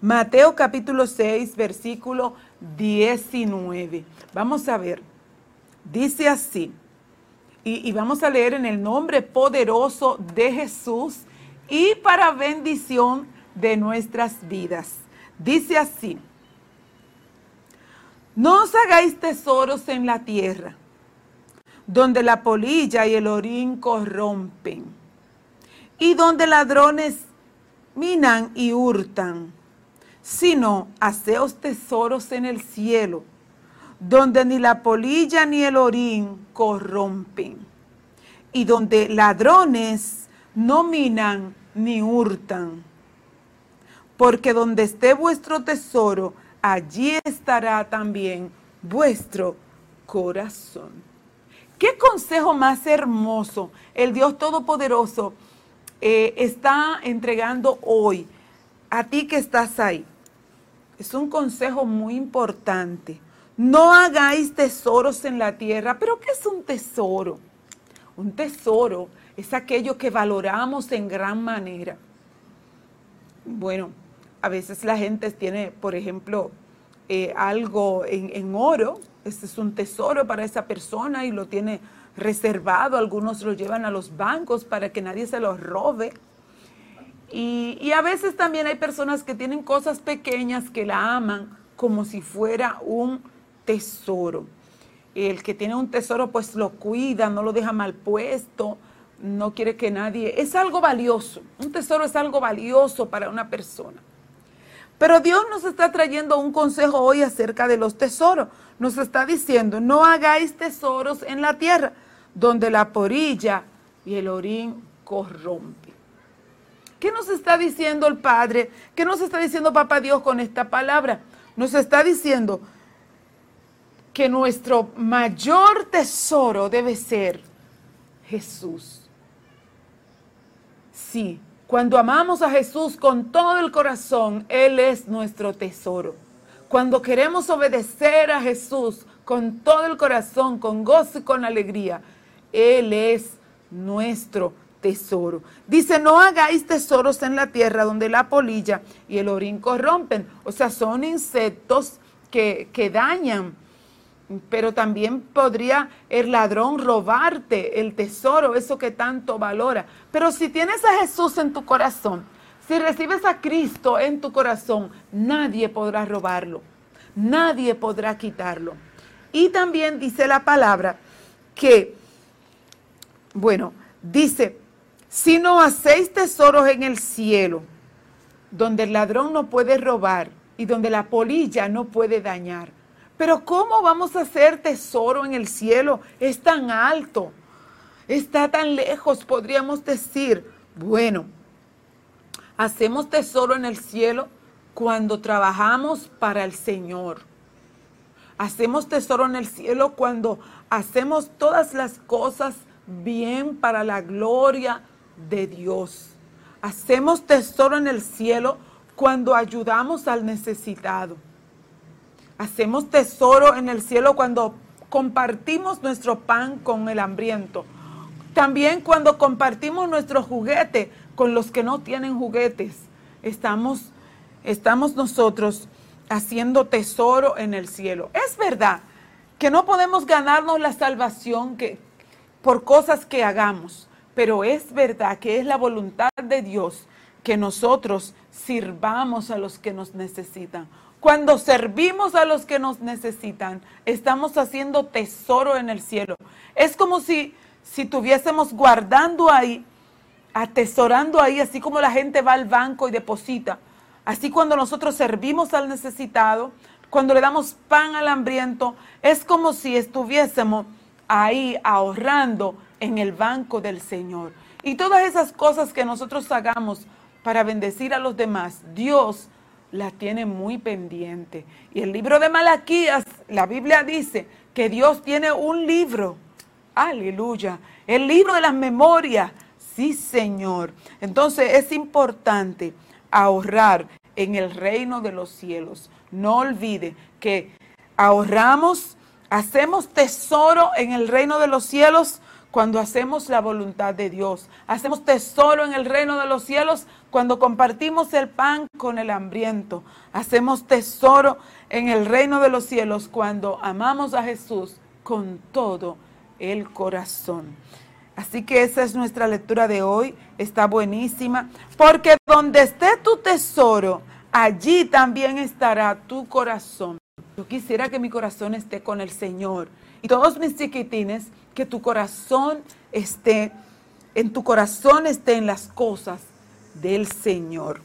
Mateo capítulo 6, versículo 19. Vamos a ver. Dice así. Y, vamos a leer en el nombre poderoso de Jesús y para bendición de nuestras vidas. Dice así. No os hagáis tesoros en la tierra, donde la polilla y el orín corrompen, y donde ladrones minan y hurtan, sino haceos tesoros en el cielo, donde ni la polilla ni el orín corrompen, y donde ladrones no minan ni hurtan. Porque donde esté vuestro tesoro, allí estará también vuestro corazón. ¿Qué consejo más hermoso el Dios Todopoderoso eh, está entregando hoy a ti que estás ahí? Es un consejo muy importante. No hagáis tesoros en la tierra. ¿Pero qué es un tesoro? Un tesoro es aquello que valoramos en gran manera. Bueno, a veces la gente tiene, por ejemplo, eh, algo en, oro, este es un tesoro para esa persona y lo tiene reservado, algunos lo llevan a los bancos para que nadie se los robe. Y, a veces también hay personas que tienen cosas pequeñas que la aman como si fuera un tesoro. El que tiene un tesoro pues lo cuida, no lo deja mal puesto, no quiere que nadie... Es algo valioso, un tesoro es algo valioso para una persona. Pero Dios nos está trayendo un consejo hoy acerca de los tesoros. Nos está diciendo, no hagáis tesoros en la tierra, donde la porilla y el orín corrompen. ¿Qué nos está diciendo el Padre? ¿Qué nos está diciendo Papá Dios con esta palabra? Nos está diciendo que nuestro mayor tesoro debe ser Jesús. Sí, cuando amamos a Jesús con todo el corazón, Él es nuestro tesoro. Cuando queremos obedecer a Jesús con todo el corazón, con gozo y con alegría, Él es nuestro tesoro. Dice, no hagáis tesoros en la tierra donde la polilla y el orín corrompen. O sea, son insectos que, que dañan pero también podría el ladrón robarte el tesoro, eso que tanto valora. Pero si tienes a Jesús en tu corazón, si recibes a Cristo en tu corazón, nadie podrá robarlo, nadie podrá quitarlo. Y también dice la palabra que, bueno, dice, si no hacéis tesoros en el cielo, donde el ladrón no puede robar y donde la polilla no puede dañar pero ¿cómo vamos a hacer tesoro en el cielo? Es tan alto, está tan lejos, podríamos decir. Bueno, hacemos tesoro en el cielo cuando trabajamos para el Señor. Hacemos tesoro en el cielo cuando hacemos todas las cosas bien para la gloria de Dios. Hacemos tesoro en el cielo cuando ayudamos al necesitado. Hacemos tesoro en el cielo cuando compartimos nuestro pan con el hambriento. También cuando compartimos nuestro juguete con los que no tienen juguetes. Estamos, estamos nosotros haciendo tesoro en el cielo. Es verdad que no podemos ganarnos la salvación que, por cosas que hagamos, pero es verdad que es la voluntad de Dios que nosotros sirvamos a los que nos necesitan. Cuando servimos a los que nos necesitan, estamos haciendo tesoro en el cielo. Es como si, si estuviésemos guardando ahí, atesorando ahí, así como la gente va al banco y deposita. Así cuando nosotros servimos al necesitado, cuando le damos pan al hambriento, es como si estuviésemos ahí ahorrando en el banco del Señor. Y todas esas cosas que nosotros hagamos para bendecir a los demás, Dios la tiene muy pendiente. Y el libro de Malaquías, la Biblia dice que Dios tiene un libro. Aleluya. El libro de las memorias. Sí, Señor. Entonces es importante ahorrar en el reino de los cielos. No olvide que ahorramos, hacemos tesoro en el reino de los cielos cuando hacemos la voluntad de Dios. Hacemos tesoro en el reino de los cielos cuando compartimos el pan con el hambriento. Hacemos tesoro en el reino de los cielos cuando amamos a Jesús con todo el corazón. Así que esa es nuestra lectura de hoy. Está buenísima. Porque donde esté tu tesoro, allí también estará tu corazón. Yo quisiera que mi corazón esté con el Señor. Y todos mis chiquitines, que tu corazón esté, en tu corazón estén las cosas del Señor.